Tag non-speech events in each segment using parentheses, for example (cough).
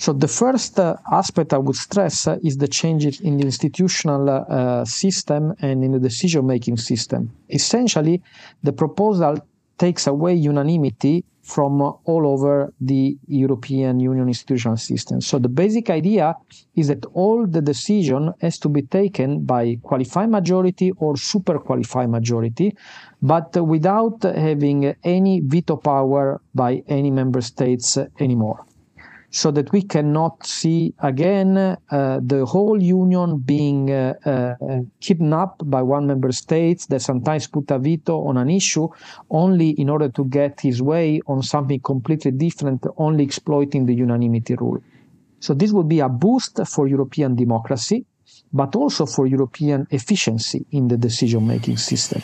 So the first uh, aspect I would stress uh, is the changes in the institutional uh, system and in the decision-making system. Essentially, the proposal takes away unanimity from all over the European Union institutional system. So the basic idea is that all the decision has to be taken by qualified majority or super qualified majority, but without having any veto power by any member states anymore so that we cannot see again uh, the whole union being uh, uh, kidnapped by one member state that sometimes put a veto on an issue only in order to get his way on something completely different, only exploiting the unanimity rule. So this would be a boost for European democracy, but also for European efficiency in the decision-making system.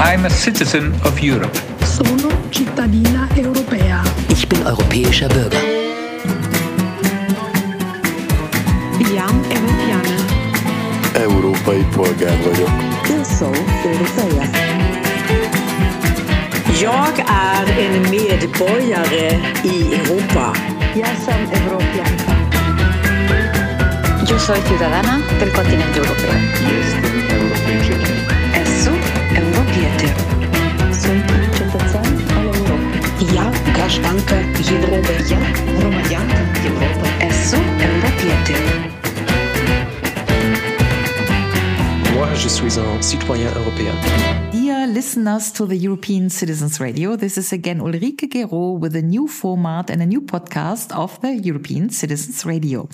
I'm a citizen of Europe. Sono cittadina europea. Ich bin europäischer Bürger. Iam Europeană. Európai polgár vagyok. Eu sou europeia. Jag är en medborgare i Europa. Jag som europeanka. Yo soy ciudadana del continente europeo. Jestem Europieter. Sunt cetățean al Europei. Ja grażdanka Europy. Ja громадянка Європи. Esu Europieter. Moi, je suis un citoyen européen. Dear Listeners to the European Citizens Radio, this is again Ulrike Guérot with a new format and a new podcast of the European Citizens Radio.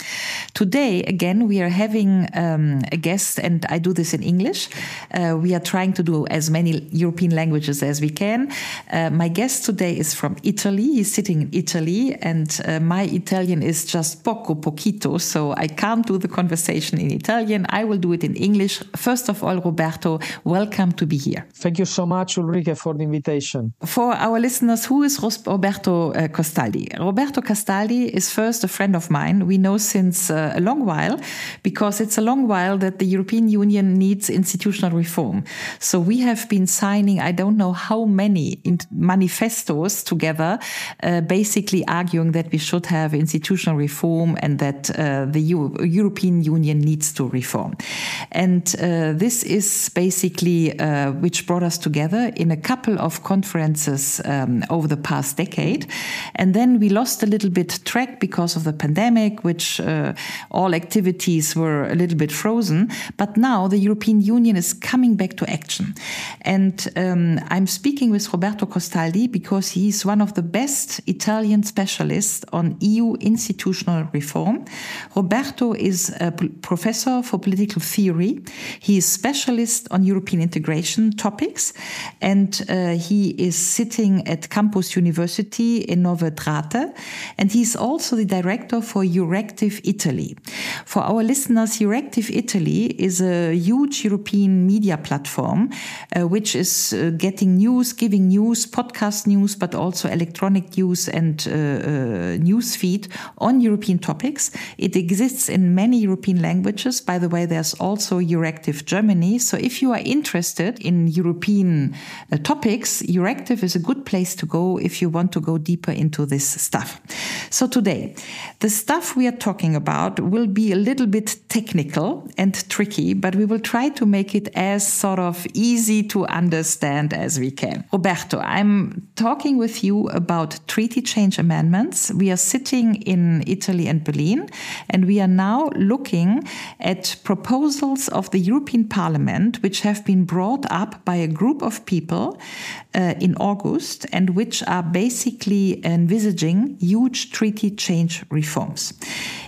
Today, again, we are having um, a guest, and I do this in English. Uh, we are trying to do as many European languages as we can. Uh, my guest today is from Italy. He's sitting in Italy, and uh, my Italian is just poco poquito, so I can't do the conversation in Italian. I will do it in English. First of all, Roberto, welcome to be here. Thank you so much, Ulrike, for the invitation. For our listeners, who is Roberto uh, Castaldi? Roberto Castaldi is first a friend of mine. We know since uh, a long while because it's a long while that the European Union needs institutional reform. So we have been signing, I don't know how many manifestos together, uh, basically arguing that we should have institutional reform and that uh, the European Union needs to reform. And uh, this is basically uh, which brought us together in a couple of conferences um, over the past decade. And then we lost a little bit track because of the pandemic, which uh, all activities were a little bit frozen. But now the European Union is coming back to action. And um, I'm speaking with Roberto Castaldi because he's one of the best Italian specialists on EU institutional reform. Roberto is a professor for political theory. He is specialist on European integration topics, and uh, he is sitting at Campus University in Novedrate, and he's also the director for Euractiv Italy. For our listeners, Euractiv Italy is a huge European media platform uh, which is uh, getting news, giving news, podcast news, but also electronic news and uh, uh, news feed on European topics. It exists in many European languages. By the way, there's also Euractiv Germany. So if you are interested in European uh, topics, Euractiv is a good place to go if you want to go deeper into this stuff. So today, the stuff we are talking about will be a little bit technical and tricky, but we will try to make it as sort of easy to understand as we can. Roberto, I'm talking with you about treaty change amendments. We are sitting in Italy and Berlin, and we are now looking at proposals of the European Parliament which have been brought up by a group of people uh, in August and which are basically envisaging huge treaty change reforms.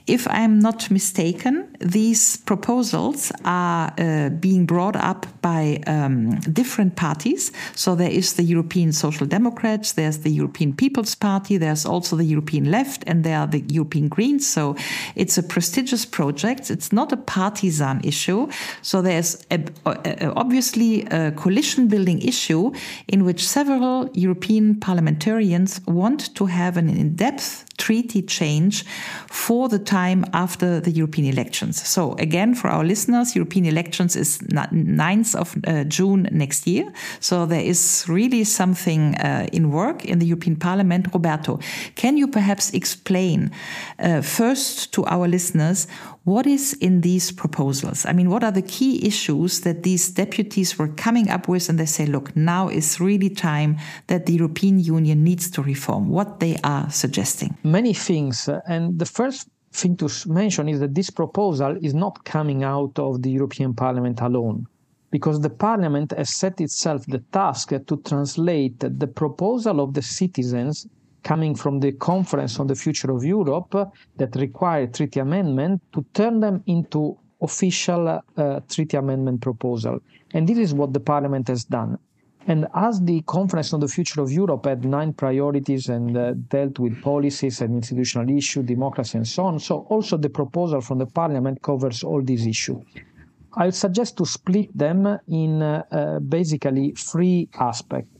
If I'm not mistaken, these proposals are uh, being brought up by um, different parties. So there is the European Social Democrats, there's the European People's Party, there's also the European Left, and there are the European Greens. So it's a prestigious project. It's not a partisan issue. So there's a, a, obviously a coalition building issue in which several European parliamentarians want to have an in depth treaty change for the time after the European elections. So again, for our listeners, European elections is 9th of uh, June next year. So there is really something uh, in work in the European Parliament. Roberto, can you perhaps explain uh, first to our listeners what is in these proposals? I mean, what are the key issues that these deputies were coming up with? And they say, look, now is really time that the European Union needs to reform, what they are suggesting. Many things. And the first thing to mention is that this proposal is not coming out of the European Parliament alone because the parliament has set itself the task to translate the proposal of the citizens coming from the Conference on the Future of Europe that required treaty amendment to turn them into official uh, treaty amendment proposal. And this is what the Parliament has done. And as the Conference on the Future of Europe had nine priorities and uh, dealt with policies and institutional issues, democracy, and so on, so also the proposal from the Parliament covers all these issues. I suggest to split them in uh, uh, basically three aspects.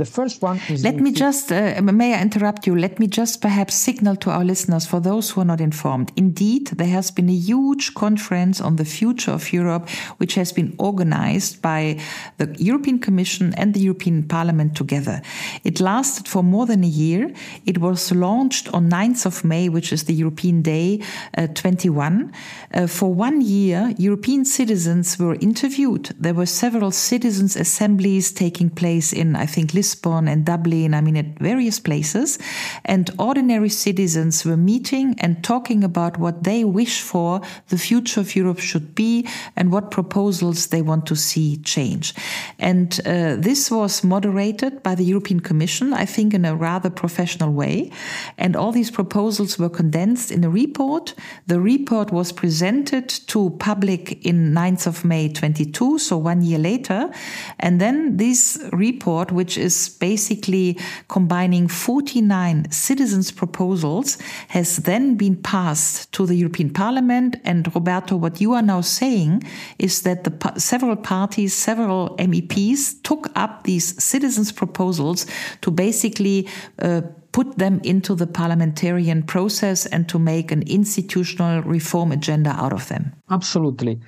The first one is. Let me just, uh, may I interrupt you? Let me just perhaps signal to our listeners, for those who are not informed. Indeed, there has been a huge conference on the future of Europe, which has been organized by the European Commission and the European Parliament together. It lasted for more than a year. It was launched on 9th of May, which is the European Day uh, 21. Uh, for one year, European citizens were interviewed. There were several citizens' assemblies taking place in, I think, Lisbon Lisbon and Dublin, I mean, at various places. And ordinary citizens were meeting and talking about what they wish for the future of Europe should be and what proposals they want to see change. And uh, this was moderated by the European Commission, I think, in a rather professional way. And all these proposals were condensed in a report. The report was presented to public in 9th of May 22, so one year later. And then this report, which is basically combining 49 citizens' proposals, has then been passed to the European Parliament. And Roberto, what you are now saying is that the several parties, several MEPs took up these citizens' proposals to basically uh, put them into the parliamentarian process and to make an institutional reform agenda out of them. Absolutely.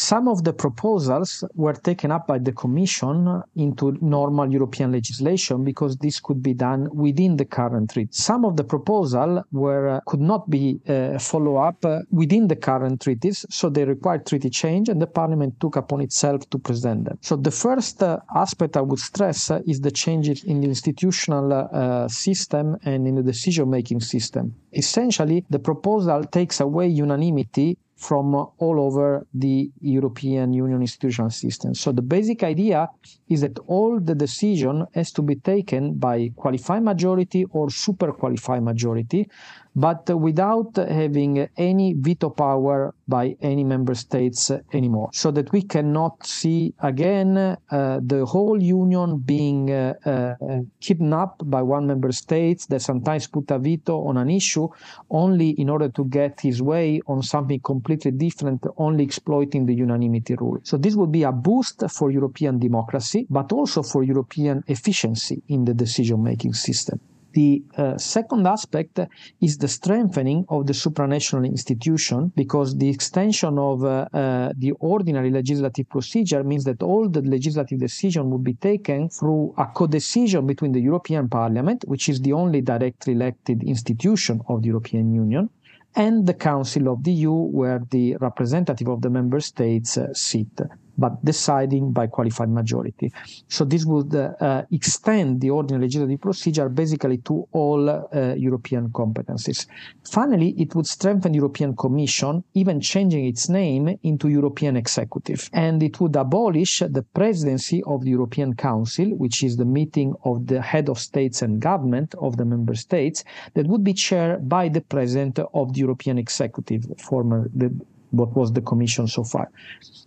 Some of the proposals were taken up by the Commission into normal European legislation because this could be done within the current treaty. Some of the proposals were uh, could not be uh, follow up uh, within the current treaties, so they required treaty change, and the Parliament took upon itself to present them. So the first uh, aspect I would stress uh, is the changes in the institutional system and in the decision-making system. Essentially, the proposal takes away unanimity from uh, all over the European Union institutional system. So the basic idea is that all the decision has to be taken by qualified majority or super qualified majority but without having any veto power by any member states anymore. So that we cannot see again uh, the whole union being uh, uh, kidnapped by one member state that sometimes put a veto on an issue only in order to get his way on something completely different, only exploiting the unanimity rule. So this would be a boost for European democracy, but also for European efficiency in the decision making system. The uh, second aspect is the strengthening of the supranational institution because the extension of uh, uh, the ordinary legislative procedure means that all the legislative decision would be taken through a co-decision between the European Parliament, which is the only directly elected institution of the European Union, and the Council of the EU, where the representative of the member states uh, sit but deciding by qualified majority. So this would uh, extend the ordinary legislative procedure basically to all uh, European competencies. Finally, it would strengthen European Commission, even changing its name into European Executive, and it would abolish the presidency of the European Council, which is the meeting of the head of states and government of the member states, that would be chaired by the president of the European Executive, former the what was the commission so far.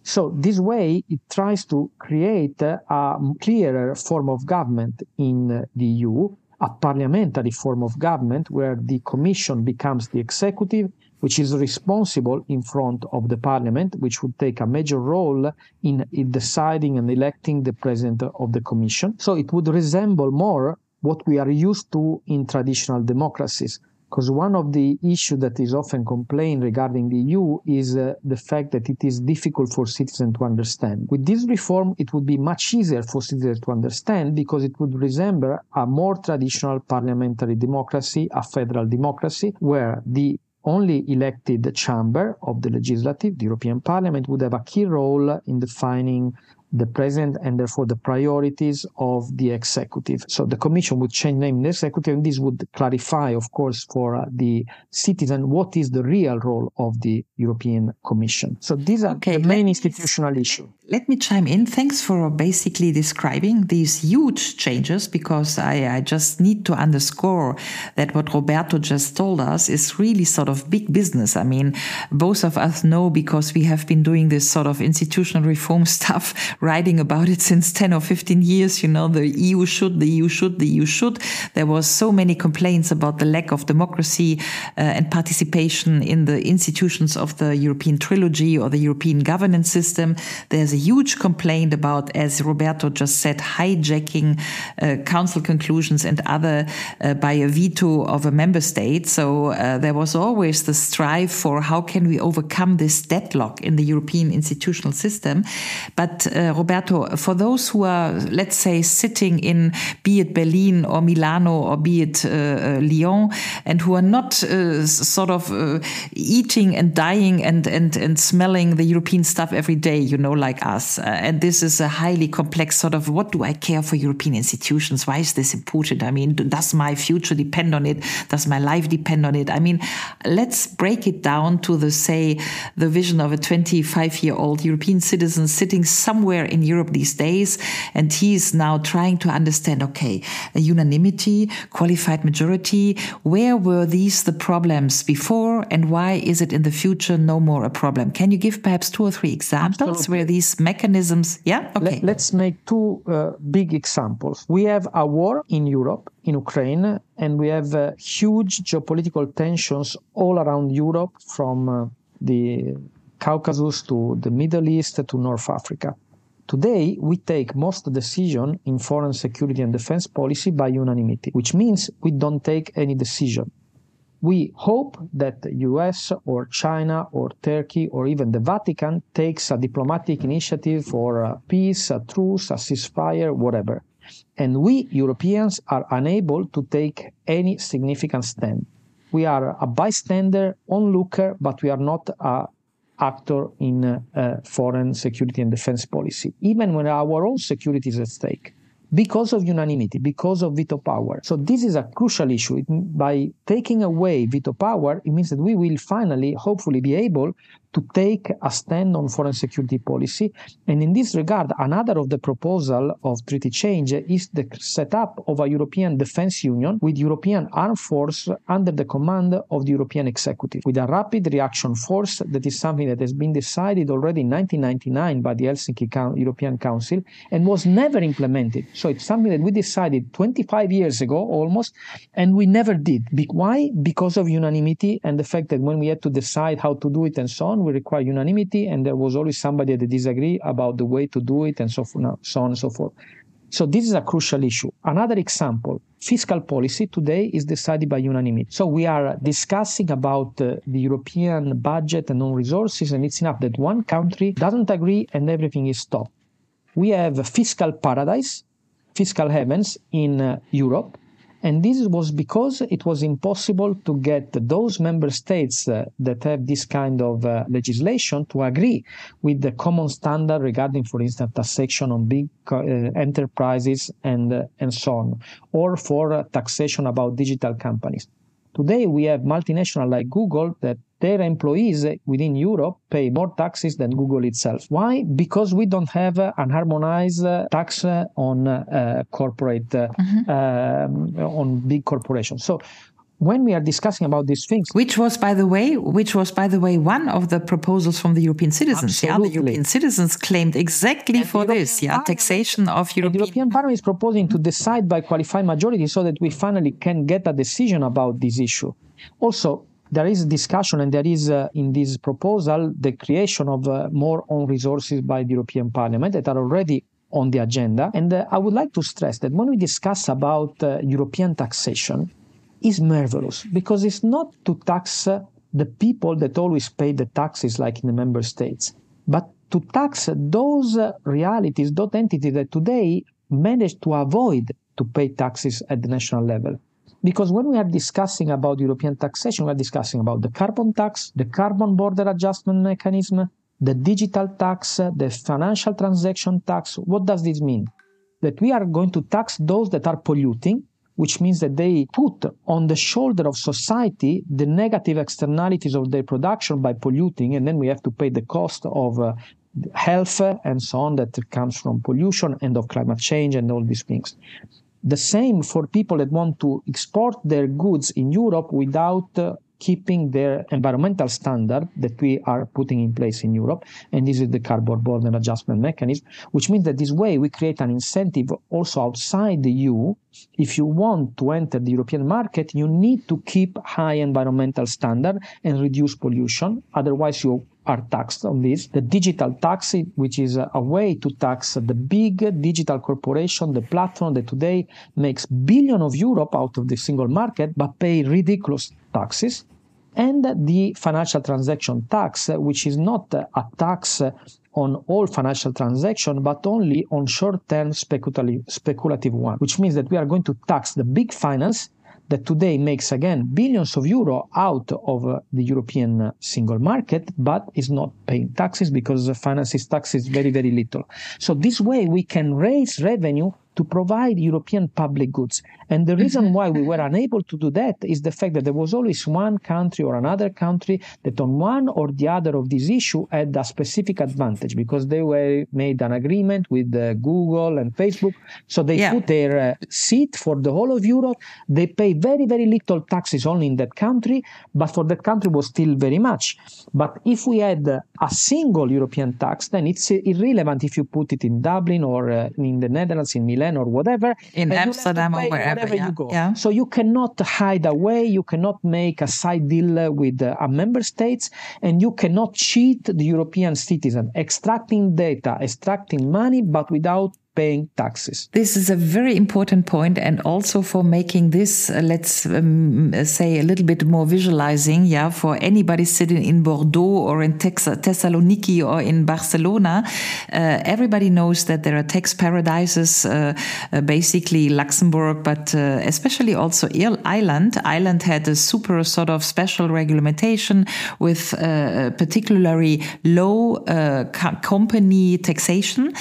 So this way, it tries to create a clearer form of government in the EU, a parliamentary form of government where the commission becomes the executive, which is responsible in front of the parliament, which would take a major role in, in deciding and electing the president of the commission. So it would resemble more what we are used to in traditional democracies because one of the issues that is often complained regarding the EU is uh, the fact that it is difficult for citizens to understand. With this reform, it would be much easier for citizens to understand because it would resemble a more traditional parliamentary democracy, a federal democracy, where the only elected chamber of the legislative, the European Parliament, would have a key role in defining the president and therefore the priorities of the executive. So the commission would change name in the executive, and this would clarify, of course, for uh, the citizen what is the real role of the European Commission. So these are okay, the main institutional issues. Let me chime in. Thanks for basically describing these huge changes because I, I just need to underscore that what Roberto just told us is really sort of big business. I mean, both of us know because we have been doing this sort of institutional reform (laughs) stuff writing about it since 10 or 15 years. You know, the EU should, the EU should, the EU should. There was so many complaints about the lack of democracy uh, and participation in the institutions of the European trilogy or the European governance system. There's a huge complaint about, as Roberto just said, hijacking uh, council conclusions and other uh, by a veto of a member state. So uh, there was always the strive for how can we overcome this deadlock in the European institutional system. But uh, Roberto, for those who are, let's say, sitting in be it Berlin or Milano or be it uh, uh Lyon, and who are not sort of eating and dying and, and, and smelling the European stuff every day, you know, like us. Uh, and this is a highly complex sort of what do I care for European institutions? Why is this important? I mean, does my future depend on it? Does my life depend on it? I mean, let's break it down to the, say, the vision of a 25 year old European citizen sitting somewhere in Europe these days. And he is now trying to understand, okay, a unanimity, qualified majority, where were these the problems before and why is it in the future no more a problem? Can you give perhaps two or three examples Absolutely. where these mechanisms, yeah? Okay. Let, us make two uh, big examples. We have a war in Europe, in Ukraine, and we have uh, huge geopolitical tensions all around Europe from uh, the Caucasus to the Middle East to North Africa. Today, we take most decision in foreign security and defense policy by unanimity, which means we don't take any decision. We hope that the US or China or Turkey or even the Vatican takes a diplomatic initiative for a peace, a truce, a ceasefire, whatever. And we Europeans are unable to take any significant stand. We are a bystander, onlooker, but we are not a actor in uh, foreign security and defense policy, even when our own security is at stake, because of unanimity, because of veto power. So this is a crucial issue. It, by taking away veto power, it means that we will finally, hopefully, be able to take a stand on foreign security policy. And in this regard, another of the proposal of treaty change is the setup of a European defense union with European armed force under the command of the European executive, with a rapid reaction force that is something that has been decided already in 1999 by the Helsinki European Council and was never implemented. So it's something that we decided 25 years ago almost, and we never did. Why? Because of unanimity and the fact that when we had to decide how to do it and so on, we require unanimity, and there was always somebody that disagree about the way to do it, and so, forth, so on and so forth. So this is a crucial issue. Another example, fiscal policy today is decided by unanimity. So we are discussing about uh, the European budget and own resources, and it's enough that one country doesn't agree and everything is stopped. We have a fiscal paradise, fiscal heavens in uh, Europe, and this was because it was impossible to get those member states uh, that have this kind of uh, legislation to agree with the common standard regarding, for instance, taxation on big uh, enterprises and, uh, and so on, or for uh, taxation about digital companies. Today, we have multinational like Google that their employees within Europe pay more taxes than Google itself. Why? Because we don't have an harmonized tax on uh, corporate, mm-hmm. um, on big corporations. So when we are discussing about these things which was by the way which was by the way one of the proposals from the european citizens Absolutely. yeah the european citizens claimed exactly and for this yeah taxation of european the european parliament is proposing to decide by qualified majority so that we finally can get a decision about this issue also there is discussion and there is uh, in this proposal the creation of uh, more own resources by the European Parliament that are already on the agenda. And uh, I would like to stress that when we discuss about uh, European taxation, is marvelous because it's not to tax the people that always pay the taxes like in the member states, but to tax those realities, those entities that today manage to avoid to pay taxes at the national level. Because when we are discussing about European taxation, we are discussing about the carbon tax, the carbon border adjustment mechanism, the digital tax, the financial transaction tax. What does this mean? That we are going to tax those that are polluting, which means that they put on the shoulder of society the negative externalities of their production by polluting, and then we have to pay the cost of uh, health and so on that comes from pollution and of climate change and all these things. The same for people that want to export their goods in Europe without uh, keeping their environmental standard that we are putting in place in Europe. And this is the carbon border adjustment mechanism, which means that this way we create an incentive also outside the EU. If you want to enter the European market, you need to keep high environmental standard and reduce pollution. Otherwise, you are taxed on this. The digital tax, which is a way to tax the big digital corporation, the platform that today makes billion of Europe out of the single market, but pay ridiculous taxes. And the financial transaction tax, which is not a tax on all financial transactions, but only on short-term speculative, speculative one, which means that we are going to tax the big finance that today makes again billions of euro out of uh, the European single market, but is not paying taxes because finances taxes very, very little. So this way we can raise revenue to provide European public goods. And the reason mm-hmm. why we were unable to do that is the fact that there was always one country or another country that on one or the other of this issue had a specific advantage because they were made an agreement with uh, Google and Facebook. So they yeah. put their uh, seat for the whole of Europe. They pay very, very little taxes only in that country, but for that country was still very much. But if we had a single European tax, then it's irrelevant if you put it in Dublin or uh, in the Netherlands, in Milan Or whatever. In Amsterdam or wherever, yeah. you go. Yeah. So you cannot hide away, you cannot make a side deal with uh, a member states, and you cannot cheat the European citizen, extracting data, extracting money, but without paying taxes. This is a very important point, and also for making this, uh, let's um, say, a little bit more visualizing. Yeah, for anybody sitting in Bordeaux or in Thessaloniki or in Barcelona, uh, everybody knows that there are tax paradises, uh, uh basically Luxembourg, but uh, especially also Ireland. Ireland had a super sort of special regulation with uh, particularly low co company taxation,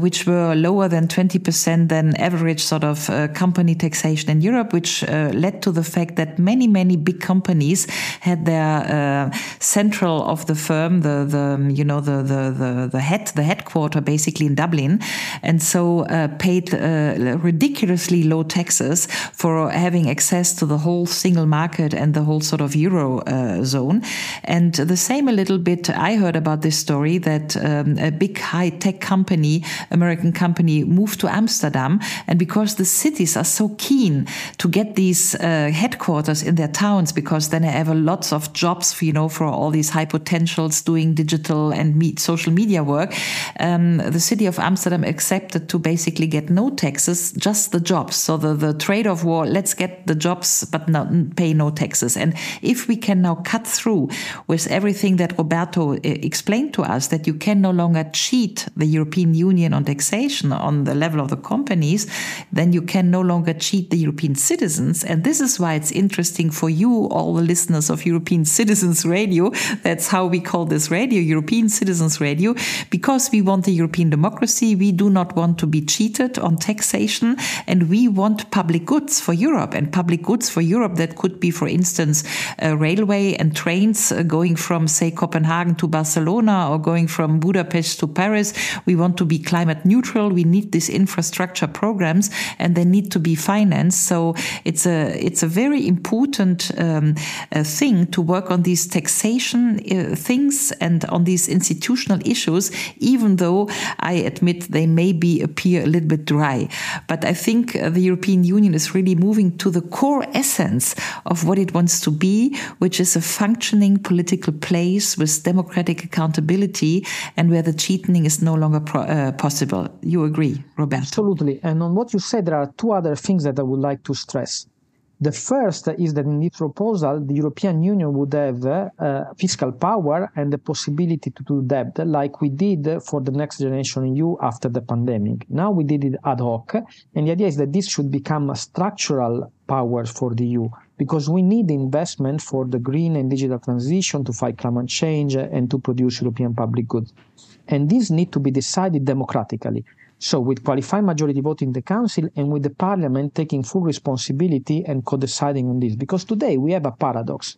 which were low lower than 20% than average sort of uh, company taxation in Europe, which uh, led to the fact that many, many big companies had their uh, central of the firm, the, the you know, the, the, the, the head, the headquarter basically in Dublin. And so uh, paid uh, ridiculously low taxes for having access to the whole single market and the whole sort of Euro uh, zone. And the same a little bit, I heard about this story that um, a big high tech company, American company, company moved to Amsterdam. And because the cities are so keen to get these uh, headquarters in their towns, because then they have lots of jobs, for, you know, for all these high potentials doing digital and social media work, um, the city of Amsterdam accepted to basically get no taxes, just the jobs. So the, the trade-off war, let's get the jobs, but not pay no taxes. And if we can now cut through with everything that Roberto uh, explained to us, that you can no longer cheat the European Union on taxation, on the level of the companies, then you can no longer cheat the European citizens. And this is why it's interesting for you, all the listeners of European (laughs) Citizens Radio. That's how we call this radio, European Citizens Radio, because we want a European democracy. We do not want to be cheated on taxation and we want public goods for Europe and public goods for Europe that could be, for instance, a railway and trains uh, going from, say, Copenhagen to Barcelona or going from Budapest to Paris. We want to be climate neutral we need these infrastructure programs and they need to be financed. So it's a it's a very important um, uh, thing to work on these taxation uh, things and on these institutional issues, even though I admit they maybe appear a little bit dry. But I think uh, the European Union is really moving to the core essence of what it wants to be, which is a functioning political place with democratic accountability and where the cheating is no longer uh, possible. You agree, Roberto? Absolutely. And on what you said, there are two other things that I would like to stress. The first is that in this proposal, the European Union would have uh, fiscal power and the possibility to do debt like we did for the next generation EU after the pandemic. Now we did it ad hoc, and the idea is that this should become a structural power for the EU because we need investment for the green and digital transition to fight climate change and to produce European public goods. And these need to be decided democratically. So, with qualified majority vote in the Council and with the Parliament taking full responsibility and co deciding on this. Because today we have a paradox.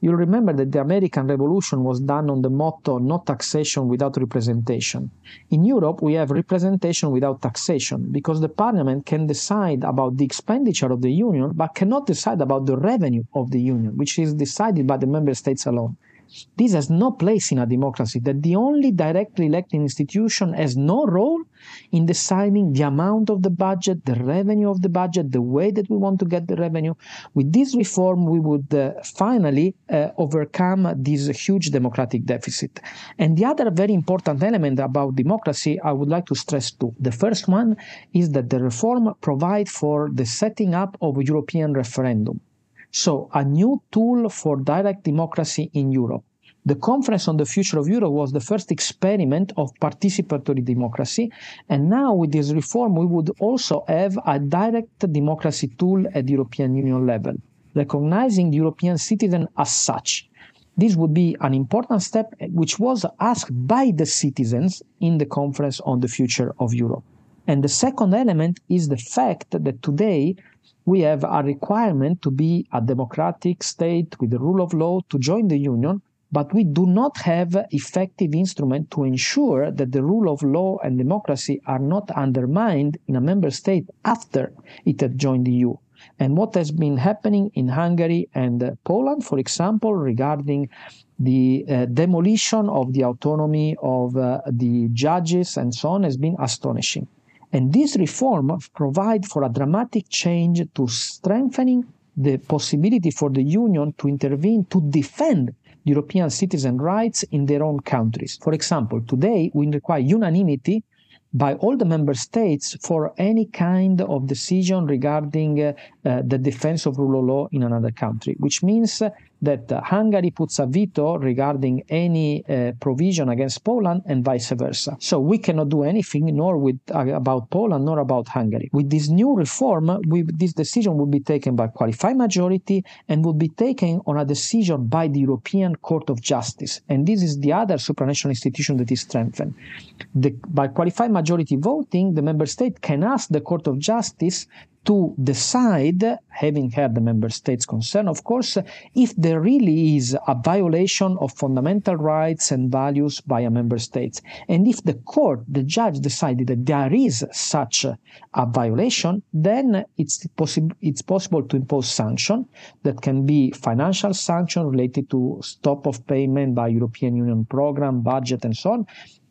You'll remember that the American Revolution was done on the motto no taxation without representation. In Europe, we have representation without taxation because the Parliament can decide about the expenditure of the Union but cannot decide about the revenue of the Union, which is decided by the member states alone. This has no place in a democracy, that the only directly elected institution has no role in deciding the amount of the budget, the revenue of the budget, the way that we want to get the revenue. With this reform, we would uh, finally uh, overcome this huge democratic deficit. And the other very important element about democracy, I would like to stress too. The first one is that the reform provides for the setting up of a European referendum. So, a new tool for direct democracy in Europe. The Conference on the Future of Europe was the first experiment of participatory democracy, and now with this reform, we would also have a direct democracy tool at the European Union level, recognizing the European citizen as such. This would be an important step which was asked by the citizens in the Conference on the Future of Europe. And the second element is the fact that today we have a requirement to be a democratic state with the rule of law to join the union, but we do not have effective instrument to ensure that the rule of law and democracy are not undermined in a member state after it had joined the EU. And what has been happening in Hungary and Poland, for example, regarding the uh, demolition of the autonomy of uh, the judges and so on, has been astonishing. And this reform provide for a dramatic change to strengthening the possibility for the Union to intervene to defend European citizen rights in their own countries. For example, today we require unanimity by all the member states for any kind of decision regarding uh, uh, the defense of rule of law in another country, which means that uh, Hungary puts a veto regarding any uh, provision against Poland and vice versa. So we cannot do anything nor with uh, about Poland nor about Hungary. With this new reform, we, this decision will be taken by qualified majority and will be taken on a decision by the European Court of Justice. And this is the other supranational institution that is strengthened. The, by qualified majority voting, the member state can ask the Court of Justice to decide, having heard the member states concern, of course, if there really is a violation of fundamental rights and values by a member state. And if the court, the judge decided that there is such a, violation, then it's, possi- it's possible to impose sanction that can be financial sanction related to stop of payment by European Union program, budget, and so on,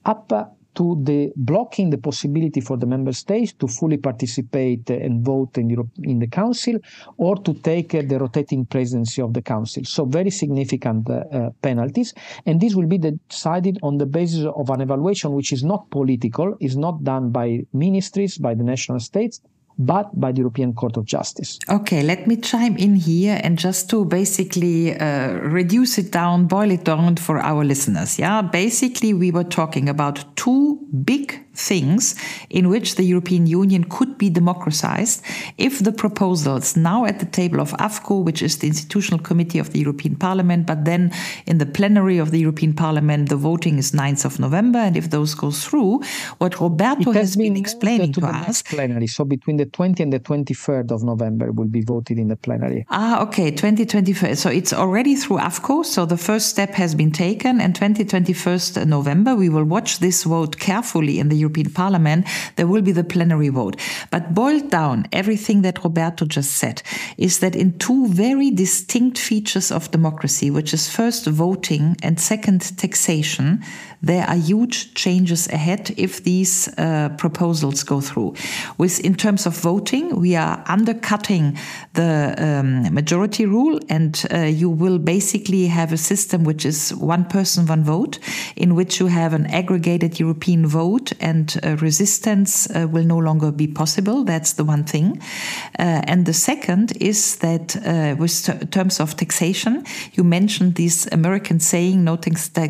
up to the blocking the possibility for the member states to fully participate and vote in, Europe, in the council or to take uh, the rotating presidency of the council. So very significant uh, uh, penalties, and this will be decided on the basis of an evaluation which is not political, is not done by ministries, by the national states, but by the European Court of Justice. Okay, let me chime in here and just to basically uh, reduce it down, boil it down for our listeners. Yeah, basically, we were talking about two big things in which the European Union could be democratized if the proposals now at the table of AFCO, which is the institutional committee of the European Parliament, but then in the plenary of the European Parliament, the voting is 9th of November. And if those go through, what Roberto has, has, been, explaining to, to us. Plenary. So between the 20th and the 23rd of November will be voted in the plenary. Ah, okay, 2021. So it's already through AFCO. So the first step has been taken. And 2021st November, we will watch this vote carefully in the European Parliament, there will be the plenary vote. But boiled down, everything that Roberto just said is that in two very distinct features of democracy, which is first voting and second taxation, there are huge changes ahead if these uh, proposals go through. With in terms of voting, we are undercutting the um, majority rule, and uh, you will basically have a system which is one person, one vote, in which you have an aggregated European vote and uh, resistance uh, will no longer be possible. That's the one thing. Uh, and the second is that uh, with terms of taxation, you mentioned this American saying, no,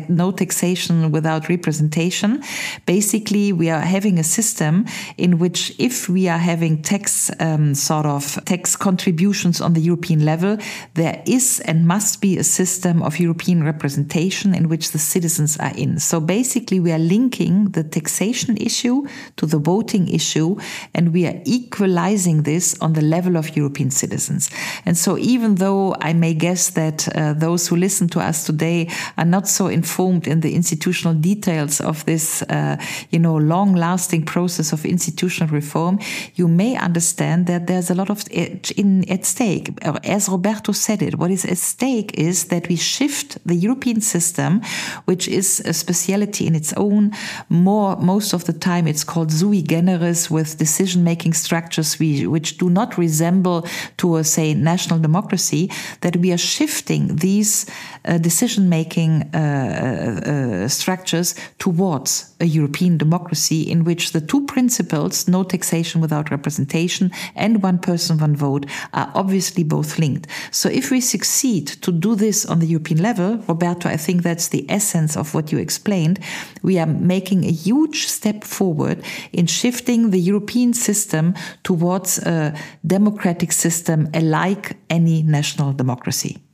no taxation without representation. Basically, we are having a system in which if we are having tax um, sort of tax contributions on the European level, there is and must be a system of European representation in which the citizens are in. So basically, we are linking the taxation issue to the voting issue, and we are equalizing this on the level of European citizens. And so, even though I may guess that uh, those who listen to us today are not so informed in the institutional details of this, uh, you know, long-lasting process of institutional reform, you may understand that there's a lot of in at stake. As Roberto said it, what is at stake is that we shift the European system, which is a speciality in its own. More, most of the time, it's called sui generis, with decision-making structures we, which do not resemble to a say national democracy. That we are shifting these uh, decision-making uh, uh, uh structures towards a European democracy in which the two principles, no taxation without representation and one person, one vote, are obviously both linked. So if we succeed to do this on the European level, Roberto, I think that's the essence of what you explained. We are making a huge step forward in shifting the European system towards a democratic system alike any national democracy.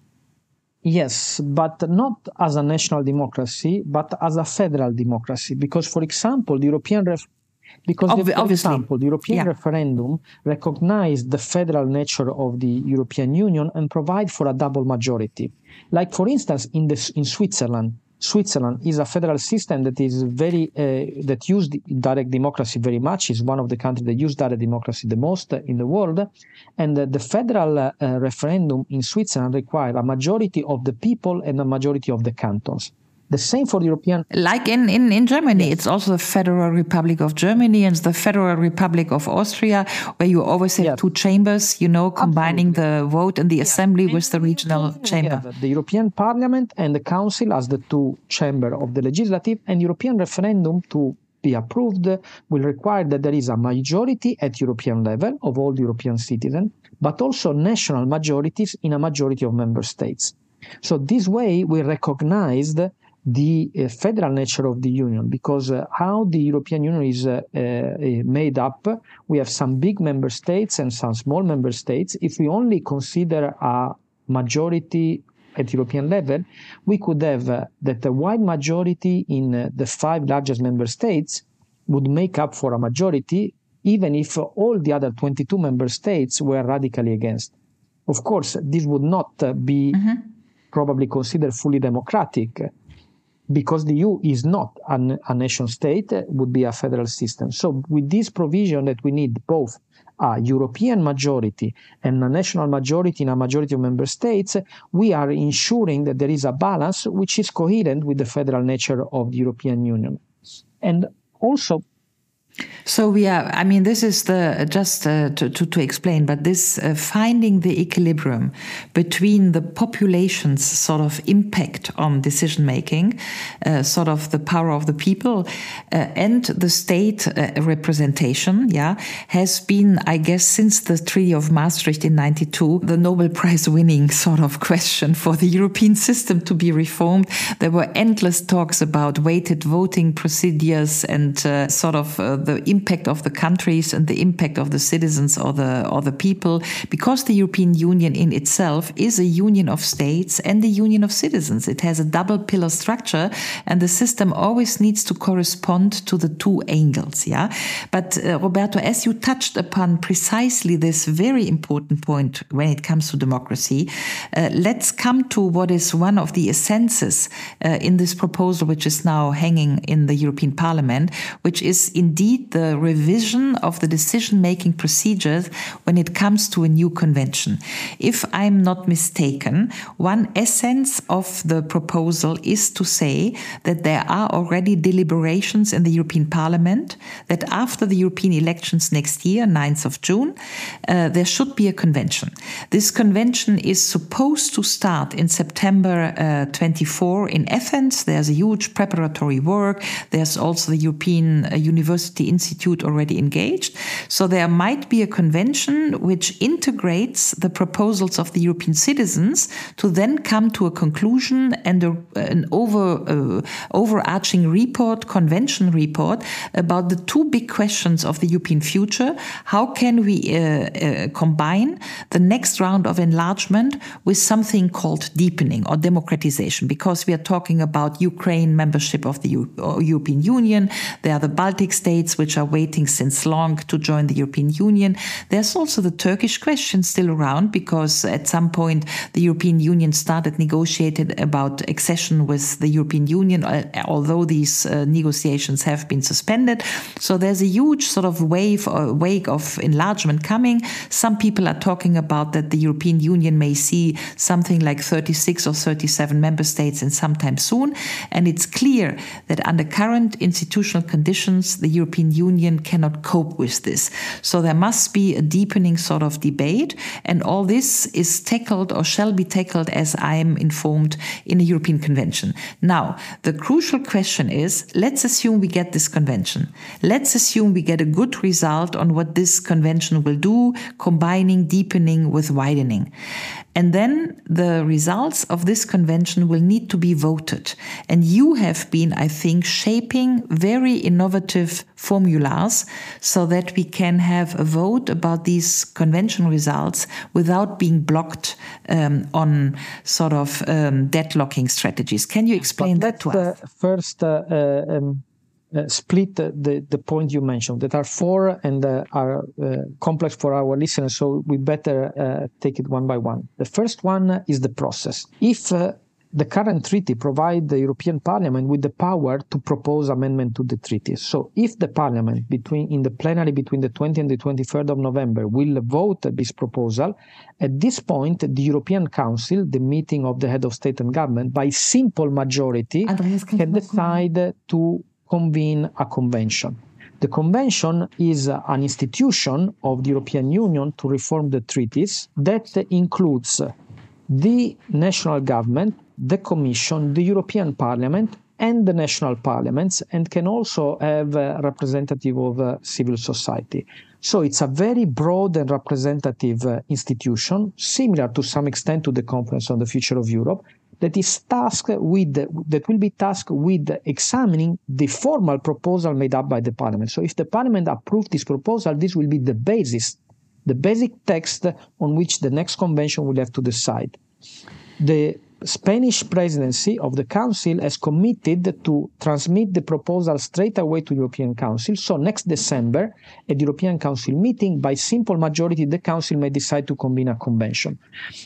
Yes, but not as a national democracy, but as a federal democracy. Because, for example, the European ref- because, Ob- the, for obviously. example, the European yeah. referendum recognized the federal nature of the European Union and provide for a double majority. Like, for instance, in the, in Switzerland, Switzerland is a federal system that is very uh, that used direct democracy very much. is one of the countries that use direct democracy the most in the world, and uh, the federal uh, referendum in Switzerland required a majority of the people and a majority of the cantons. The same for the European. Like in, in, in Germany, yes. it's also the Federal Republic of Germany and the Federal Republic of Austria, where you always have two chambers, you know, combining Absolutely. the vote in the yeah. assembly with the regional chamber. Yeah, the European Parliament and the Council as the two chamber of the legislative and European referendum to be approved will require that there is a majority at European level of all the European citizens, but also national majorities in a majority of member states. So this way we recognized the uh, federal nature of the union because uh, how the European Union is uh, made up, we have some big member states and some small member states. If we only consider a majority at European level, we could have that a wide majority in the five largest member states would make up for a majority, even if all the other 22 member states were radically against. Of course, this would not be mm-hmm. probably considered fully democratic because the EU is not an, a nation state, uh, would be a federal system. So with this provision that we need both a European majority and a national majority in a majority of member states, we are ensuring that there is a balance which is coherent with the federal nature of the European Union. And also so we are, I mean, this is the, just uh, to, to, to, explain, but this uh, finding the equilibrium between the population's sort of impact on decision making, uh, sort of the power of the people, uh, and the state uh, representation, yeah, has been, I guess, since the Treaty of Maastricht in 92, the Nobel Prize winning sort of question for the European system to be reformed. There were endless talks about weighted voting procedures and uh, sort of the impact of the countries and the impact of the citizens or the or the people because the European Union in itself is a union of states and the union of citizens. It has a double pillar structure and the system always needs to correspond to the two angles yeah? But uh, Roberto as you touched upon precisely this very important point when it comes to democracy uh, let's come to what is one of the essences uh, in this proposal which is now hanging in the European Parliament which is indeed lead the revision of the decision making procedures when it comes to a new convention. If I'm not mistaken, one essence of the proposal is to say that there are already deliberations in the European Parliament, that after the European elections next year, 9th of June, uh, there should be a convention. This convention is supposed to start in September uh, 24 in Athens. There's a huge preparatory work. There's also the European uh, University Institute already engaged. So there might be a convention which integrates the proposals of the European citizens to then come to a conclusion and a, an over, uh, overarching report, convention report about the two big questions of the European future. How can we uh, uh, combine the next round of enlargement with something called deepening or democratization? Because we are talking about Ukraine membership of the European Union. There are the Baltic states which are waiting since long to join the European Union. There's also the Turkish question still around because at some point the European Union started negotiated about accession with the European Union, uh, although these uh, negotiations have been suspended. So there's a huge sort of wave or uh, wake of enlargement coming. Some people are talking about that the European Union may see something like 36 or 37 member states in sometime soon. And it's clear that under current institutional conditions, the European Union cannot cope with this. So there must be a deepening sort of debate. And all this is tackled or shall be tackled, as I am informed, in a European convention. Now, the crucial question is let's assume we get this convention. Let's assume we get a good result on what this convention will do, combining deepening with widening. And then the results of this convention will need to be voted. And you have been, I think, shaping very innovative formulas so that we can have a vote about these convention results without being blocked um, on sort of um, deadlocking strategies. Can you explain that to us? First, uh, uh, um split the, the point you mentioned that are four and uh, are uh, complex for our listeners, so we better uh, take it one by one. The first one is the process. If uh, the current treaty provides the European Parliament with the power to propose amendment to the treaty. So if the Parliament between in the plenary between the 20th and the 23rd of November will vote this proposal, at this point the European Council, the meeting of the head of state and government, by simple majority can decide to convene a convention. The convention is an institution of the European Union to reform the treaties that includes the national government, the Commission, the European Parliament, and the national parliaments, and can also have a representative of uh, civil society. So it's a very broad and representative uh, institution, similar to some extent to the Conference on the Future of Europe, that is tasked with that will be tasked with examining the formal proposal made up by the parliament. So if the parliament approves this proposal, this will be the basis, the basic text on which the next convention will have to decide. The Spanish presidency of the Council has committed to transmit the proposal straight away to European Council. So next December, at European Council meeting, by simple majority, the Council may decide to convene a convention.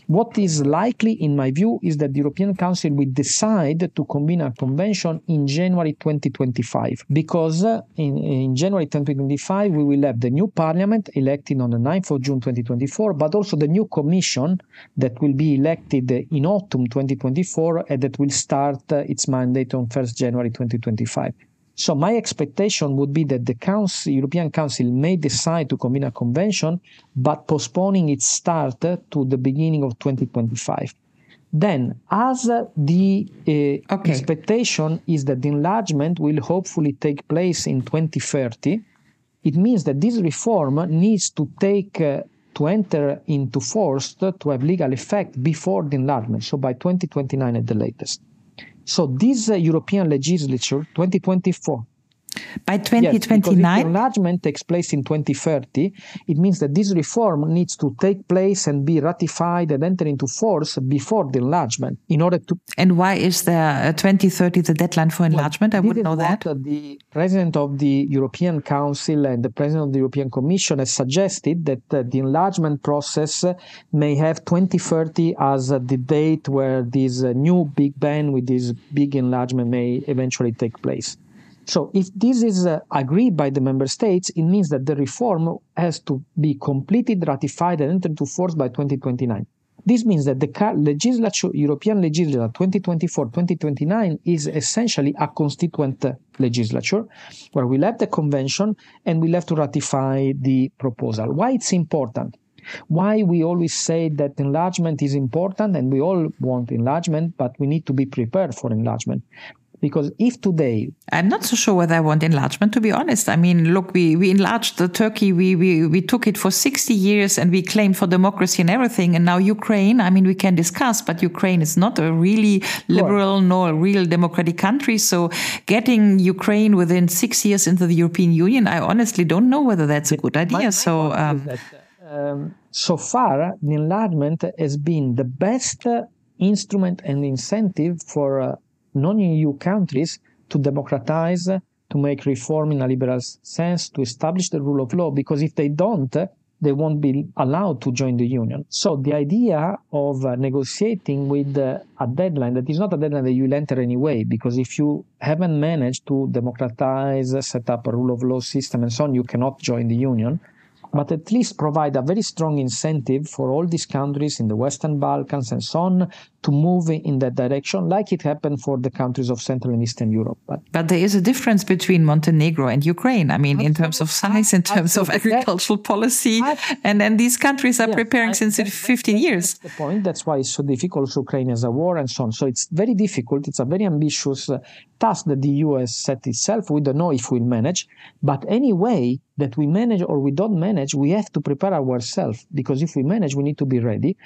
What is likely, in my view, is that the European Council will decide to convene a convention in January 2025, because uh, in, in January 2025 we will have the new Parliament elected on the 9th of June 2024, but also the new Commission that will be elected in autumn 2024 2024 and that will start uh, its mandate on 1st January 2025. So my expectation would be that the Council, European Council may decide to convene a convention, but postponing its start to the beginning of 2025. Then, as the uh, okay. expectation is that the enlargement will hopefully take place in 2030, it means that this reform needs to take uh, to enter into force to have legal effect before the enlargement, so by 2029 at the latest. So this uh, European legislature, 2024, by 2029? Yes, if enlargement takes place in 2030, it means that this reform needs to take place and be ratified and enter into force before the enlargement in order to. And why is there 2030 the deadline for enlargement? Well, I wouldn't know that. The president of the European Council and the president of the European Commission has suggested that uh, the enlargement process may have 2030 as uh, the date where this uh, new big bang with this big enlargement may eventually take place. So if this is uh, agreed by the member states, it means that the reform has to be completed, ratified, and entered into force by 2029. This means that the legislature, European legislature 2024-2029 is essentially a constituent legislature where we'll have the convention and we'll have to ratify the proposal. Why it's important? Why we always say that enlargement is important and we all want enlargement, but we need to be prepared for enlargement. Because if today I'm not so sure whether I want enlargement, to be honest. I mean, look, we, we enlarged the Turkey, we, we, we took it for 60 years and we claimed for democracy and everything. And now Ukraine, I mean, we can discuss, but Ukraine is not a really liberal nor a real democratic country. So getting Ukraine within six years into the European Union, I honestly don't know whether that's a good idea. so, um, um, so far, the enlargement has been the best uh, instrument and incentive for uh, non-EU countries to democratize, to make reform in a liberal sense, to establish the rule of law, because if they don't, they won't be allowed to join the union. So the idea of uh, negotiating with uh, a deadline that is not a deadline that you'll enter anyway, because if you haven't managed to democratize, set up a rule of law system and so on, you cannot join the union but at least provide a very strong incentive for all these countries in the Western Balkans and so on to move in that direction, like it happened for the countries of Central and Eastern Europe. But, but there is a difference between Montenegro and Ukraine. I mean, Absolutely. in terms of size, in terms Absolutely. of agricultural policy, and then these countries are yes, preparing I, since that, 15 years. That's the point. That's why it's so difficult. Ukraine has a war and so on. So it's very difficult. It's a very ambitious uh, task that the US set itself. We don't know if we'll manage, but anyway, that we manage or we don't manage, we have to prepare ourselves because if we manage, we need to be ready.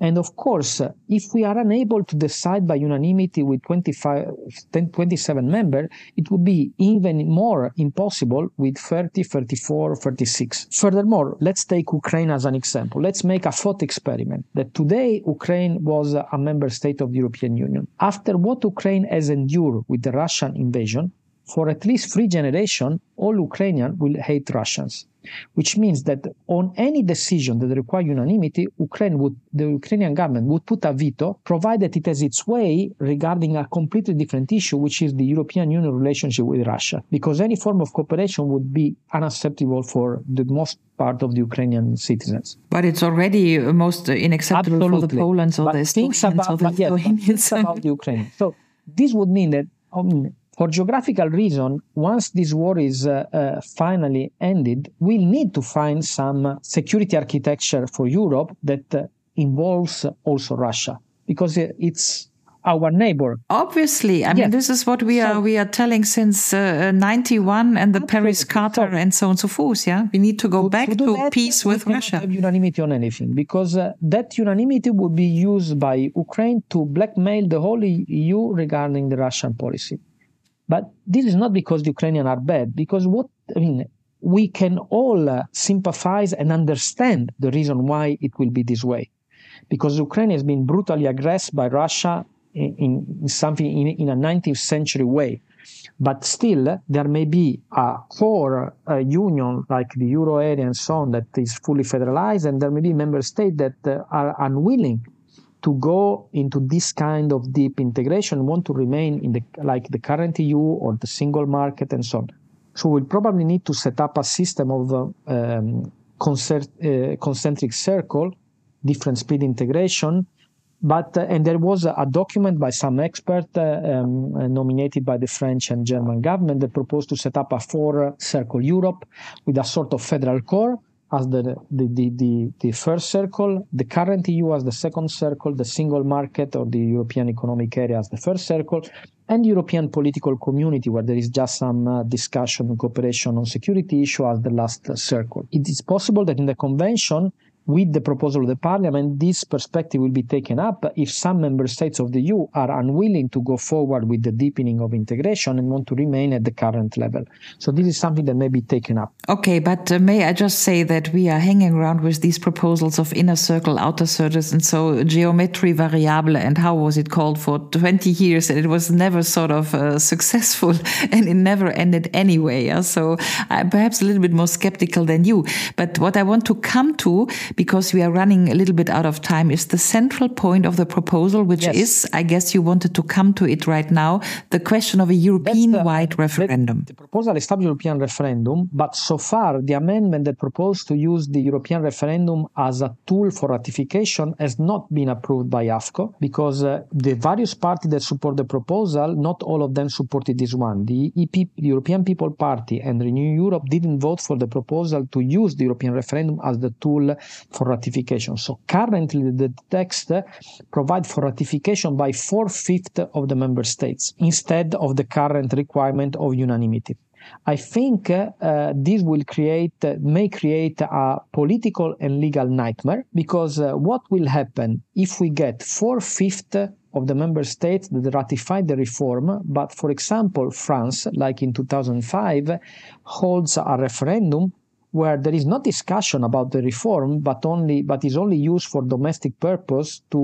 And of course, if we are unable to decide by unanimity with 25, 10, 27 members, it would be even more impossible with 30, 34, 36. Furthermore, let's take Ukraine as an example. Let's make a thought experiment that today Ukraine was a member state of the European Union. After what Ukraine has endured with the Russian invasion, for at least three generations, all Ukrainians will hate Russians, which means that on any decision that requires unanimity, Ukraine would, the Ukrainian government would put a veto, provided it has its way regarding a completely different issue, which is the European Union relationship with Russia, because any form of cooperation would be unacceptable for the most part of the Ukrainian citizens. But it's already most unacceptable Absolutely. for the Poland's or but the Estonians or the Lithuanians. Yes, about the Ukraine. So this would mean that um, for geographical reason, once this war is uh, uh, finally ended, we'll need to find some security architecture for Europe that uh, involves also Russia, because it's our neighbor. Obviously, I yes. mean this is what we so, are we are telling since uh, '91 and the Paris Charter so, and so on and so forth. Yeah, we need to go to, back to, to that, peace with Russia. Have unanimity on anything because uh, that unanimity would be used by Ukraine to blackmail the whole EU regarding the Russian policy. But this is not because the Ukrainians are bad, because what, I mean, we can all uh, sympathize and understand the reason why it will be this way. Because Ukraine has been brutally aggressed by Russia in, in something in, in, a 19th century way. But still, there may be a core uh, union like the euro area and so on that is fully federalized, and there may be member states that uh, are unwilling to go into this kind of deep integration, want to remain in the like the current EU or the single market and so on. So we'll probably need to set up a system of um, concert, uh, concentric circle, different speed integration. But uh, and there was a, document by some expert uh, um, nominated by the French and German government that proposed to set up a four circle Europe with a sort of federal core as the, the, the, the, the first circle, the current EU as the second circle, the single market or the European Economic Area as the first circle, and European political community, where there is just some uh, discussion and cooperation on security issue as the last uh, circle. It is possible that in the convention, with the proposal of the parliament, this perspective will be taken up if some member states of the EU are unwilling to go forward with the deepening of integration and want to remain at the current level. So this is something that may be taken up. Okay, but uh, may I just say that we are hanging around with these proposals of inner circle, outer circles, and so geometry variable, and how was it called for 20 years, and it was never sort of uh, successful, (laughs) and it never ended anyway. Yeah? So I'm perhaps a little bit more skeptical than you. But what I want to come to, because we are running a little bit out of time, is the central point of the proposal, which yes. is, I guess you wanted to come to it right now, the question of a European-wide referendum. The, the proposal established European referendum, but so far the amendment that proposed to use the European referendum as a tool for ratification has not been approved by AFCO because uh, the various parties that support the proposal, not all of them supported this one. The, EP, the European People Party and Renew Europe didn't vote for the proposal to use the European referendum as the tool for ratification. So currently the text provides for ratification by four-fifths of the member states instead of the current requirement of unanimity. I think uh, this will create, uh, may create a political and legal nightmare because uh, what will happen if we get four fifths of the member states that ratified the reform, but for example, France, like in 2005, holds a referendum where there is no discussion about the reform, but only but is only used for domestic purpose to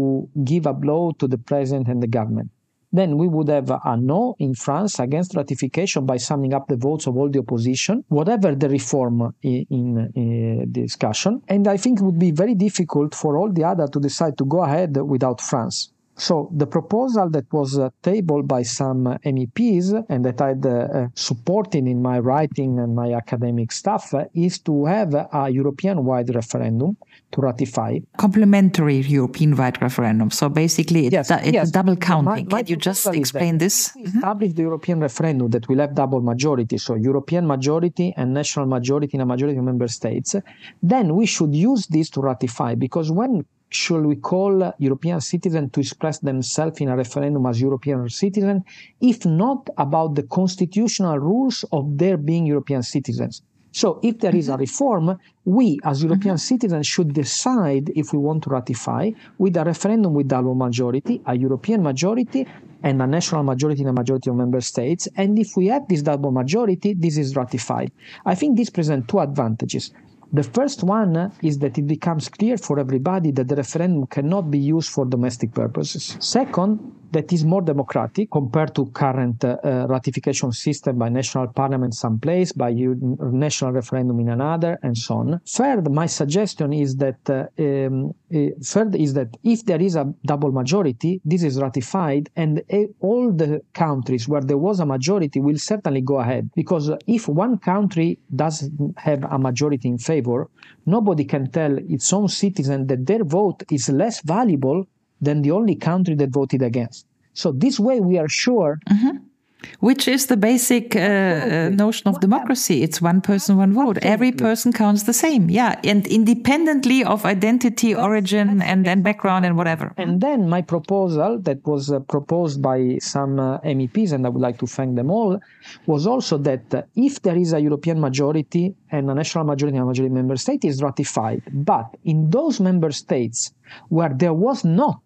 give a blow to the president and the government then we would have a no in France against ratification by summing up the votes of all the opposition, whatever the reform in, in, in discussion. And I think it would be very difficult for all the other to decide to go ahead without France. So the proposal that was uh, tabled by some uh, MEPs and that I'd uh, supported in my writing and my academic stuff uh, is to have a European-wide referendum to ratify. Complementary European-wide referendum. So basically, it's, yes, it's yes. double counting. My, my Can you just explain this? Mm-hmm. Establish the European referendum that will have double majority, so European majority and national majority in a majority of member states. Then we should use this to ratify because when should we call European citizens to express themselves in a referendum as European citizens, if not about the constitutional rules of their being European citizens? So if there is a mm-hmm. reform, we as European mm-hmm. citizens should decide if we want to ratify with a referendum with double majority, a European majority and a national majority in a majority of member states. And if we have this double majority, this is ratified. I think this presents two advantages. The first one is that it becomes clear for everybody that the referendum cannot be used for domestic purposes. Second, that is more democratic compared to current uh, ratification system by national parliament someplace, by national referendum in another, and so on. Third, my suggestion is that uh, um, uh, third is that if there is a double majority, this is ratified, and all the countries where there was a majority will certainly go ahead. Because if one country doesn't have a majority in favor, nobody can tell its own citizen that their vote is less valuable than the only country that voted against. So this way we are sure. Mm-hmm. Which is the basic uh, uh, notion of democracy. It's one person, one vote. Every person counts the same. Yeah. And independently of identity, origin, and then background and whatever. And then my proposal that was uh, proposed by some uh, MEPs, and I would like to thank them all, was also that uh, if there is a European majority and a national majority and a majority member state is ratified, but in those member states where there was not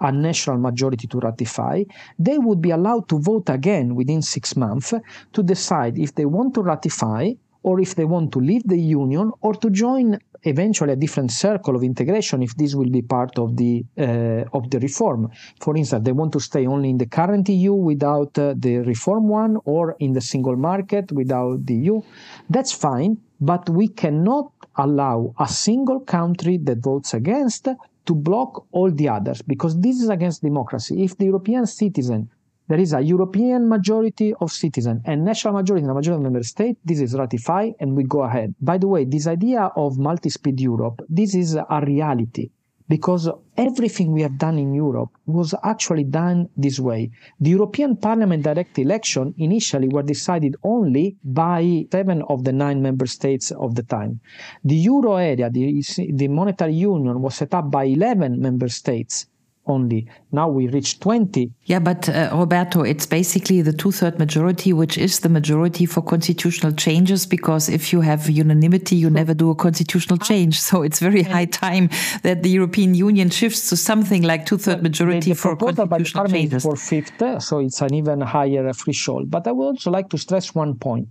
a national majority to ratify, they would be allowed to vote again within six months to decide if they want to ratify or if they want to leave the union or to join eventually a different circle of integration if this will be part of the uh, of the reform. For instance, they want to stay only in the current EU without uh, the reform one or in the single market without the EU. That's fine, but we cannot allow a single country that votes against to block all the others because this is against democracy. If the European citizen, there is a European majority of citizens and national majority in a majority of member state, this is ratified and we go ahead. By the way, this idea of multi-speed Europe, this is a reality because everything we have done in Europe was actually done this way. The European Parliament direct election initially were decided only by seven of the nine member states of the time. The euro area, the, the monetary union was set up by 11 member states only. Now we reach 20. Yeah, but uh, Roberto, it's basically the two third majority, which is the majority for constitutional changes, because if you have unanimity, you never do a constitutional change. So it's very high time that the European Union shifts to something like two third majority for constitutional changes. For fifth, so it's an even higher threshold. But I would also like to stress one point.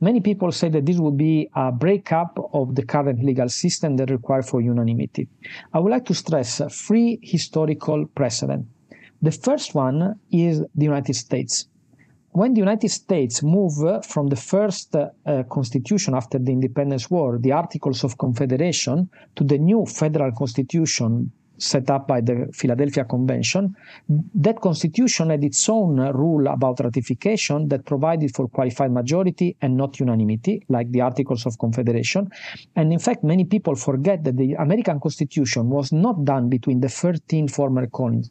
Many people say that this would be a breakup of the current legal system that require for unanimity. I would like to stress three historical precedents. The first one is the United States. when the United States moved from the first uh, constitution after the independence war, the Articles of Confederation, to the new federal constitution set up by the Philadelphia Convention. That constitution had its own rule about ratification that provided for qualified majority and not unanimity, like the Articles of Confederation. And in fact, many people forget that the American Constitution was not done between the 13 former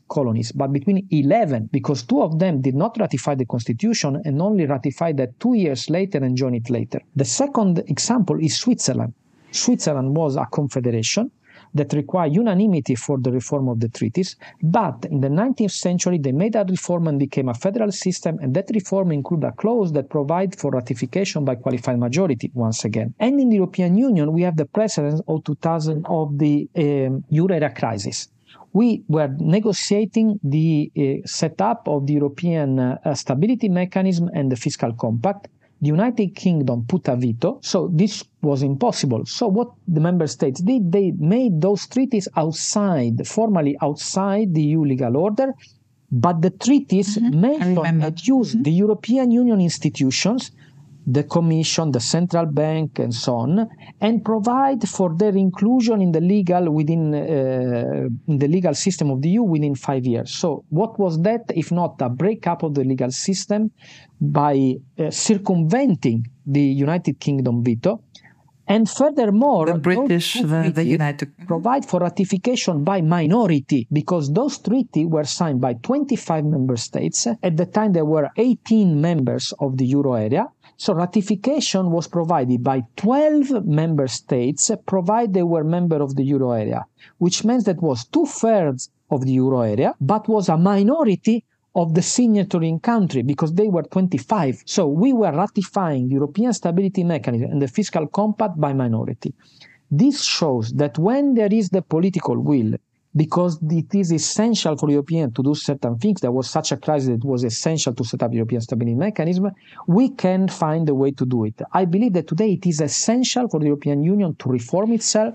colonies, but between 11, because two of them did not ratify the Constitution and only ratified that two years later and joined it later. The second example is Switzerland. Switzerland was a confederation that require unanimity for the reform of the treaties. But in the 19th century, they made that reform and became a federal system, and that reform included a clause that provides for ratification by qualified majority once again. And in the European Union, we have the precedent of 2000 of the um, euro crisis we were negotiating the uh, setup of the European uh, stability mechanism and the fiscal compact the United Kingdom put a veto, so this was impossible. So what the member states did, they made those treaties outside, formally outside the EU legal order, but the treaties mm-hmm. mentioned and used mm-hmm. the European Union institutions the Commission, the central bank, and so on, and provide for their inclusion in the legal within uh, in the legal system of the EU within five years. So, what was that if not a breakup of the legal system by uh, circumventing the United Kingdom veto? And furthermore, the British, the, the United provide for ratification by minority because those treaties were signed by 25 member states. At the time, there were 18 members of the euro area. So ratification was provided by 12 member states, provided they were member of the euro area, which means that was two thirds of the euro area, but was a minority of the signatory country because they were 25. So we were ratifying the European Stability Mechanism and the Fiscal Compact by minority. This shows that when there is the political will because it is essential for Europeans to do certain things. There was such a crisis that was essential to set up European stability mechanism. We can find a way to do it. I believe that today it is essential for the European Union to reform itself,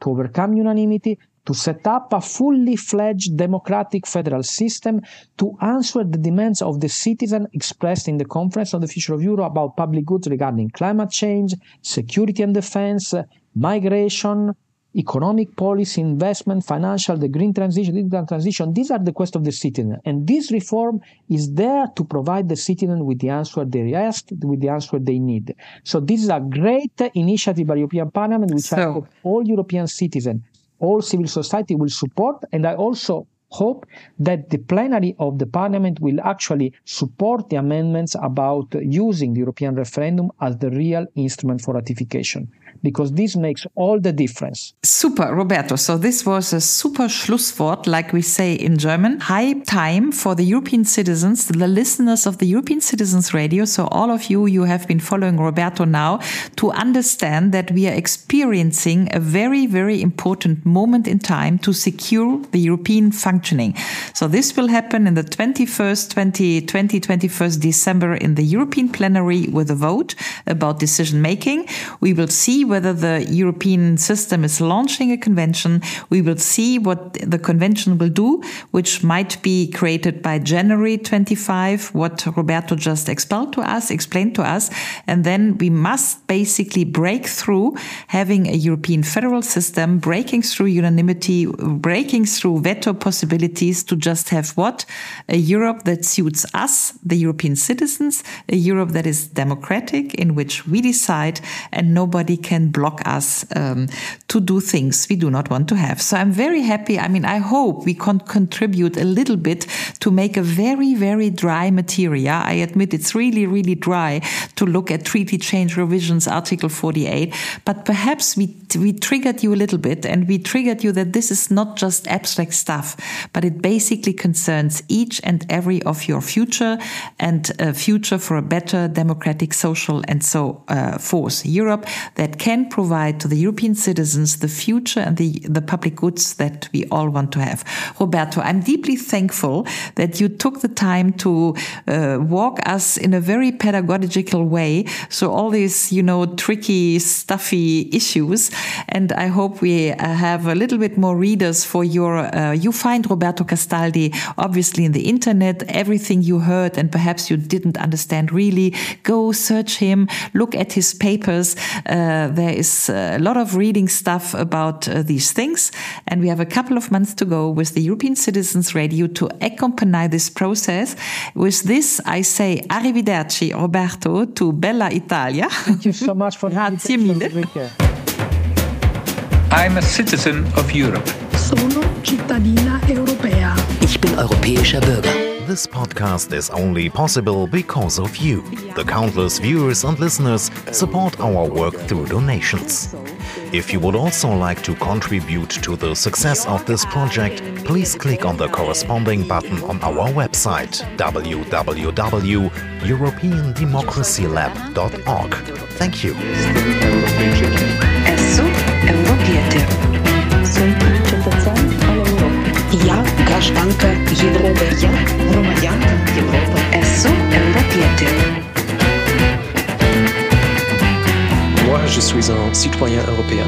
to overcome unanimity, to set up a fully fledged democratic federal system to answer the demands of the citizen expressed in the Conference on the Future of Europe about public goods regarding climate change, security and defense, migration, economic policy, investment, financial, the green transition, digital transition, these are the questions of the citizen. And this reform is there to provide the citizen with the answer they ask, with the answer they need. So this is a great initiative by European Parliament, which so, I hope all European citizens, all civil society will support. And I also hope that the plenary of the parliament will actually support the amendments about using the European referendum as the real instrument for ratification because this makes all the difference. Super, Roberto. So this was a super Schlusswort, like we say in German. High time for the European citizens, the listeners of the European Citizens Radio. So all of you, you have been following Roberto now to understand that we are experiencing a very, very important moment in time to secure the European functioning. So this will happen in the 21st, 20, 20, 21st December in the European plenary with a vote about decision making. We will see whether the European system is launching a convention. We will see what the convention will do, which might be created by January 25, what Roberto just explained to us, explained to us. And then we must basically break through having a European federal system, breaking through unanimity, breaking through veto possibilities to just have what? A Europe that suits us, the European citizens, a Europe that is democratic, in which we decide and nobody can can block us um, to do things we do not want to have. So I'm very happy. I mean, I hope we can contribute a little bit to make a very, very dry material. I admit it's really, really dry to look at treaty change revisions, Article 48, but perhaps we, we triggered you a little bit and we triggered you that this is not just abstract stuff, but it basically concerns each and every of your future and a future for a better democratic, social, and so uh, force Europe that can can provide to the European citizens the future and the, the public goods that we all want to have. Roberto, I'm deeply thankful that you took the time to uh, walk us in a very pedagogical way. So all these, you know, tricky, stuffy issues. And I hope we uh, have a little bit more readers for your, uh, you find Roberto Castaldi obviously in the internet, everything you heard and perhaps you didn't understand really, go search him, look at his papers. Uh, there is a lot of reading stuff about uh, these things. And we have a couple of months to go with the European Citizens Radio to accompany this process. With this, I say arrivederci, Roberto, to Bella Italia. Thank you so much for Grazie mille. I'm a citizen of Europe. Sono cittadina europea. Ich bin europäischer Bürger. This podcast is only possible because of you. The countless viewers and listeners support our work through donations. If you would also like to contribute to the success of this project, please click on the corresponding button on our website www.europeandemocracylab.org. Thank you. Europei. Ja, graștancă Европа. Я громадянка Європи. Esso Europieter. Moi, je suis un citoyen européen.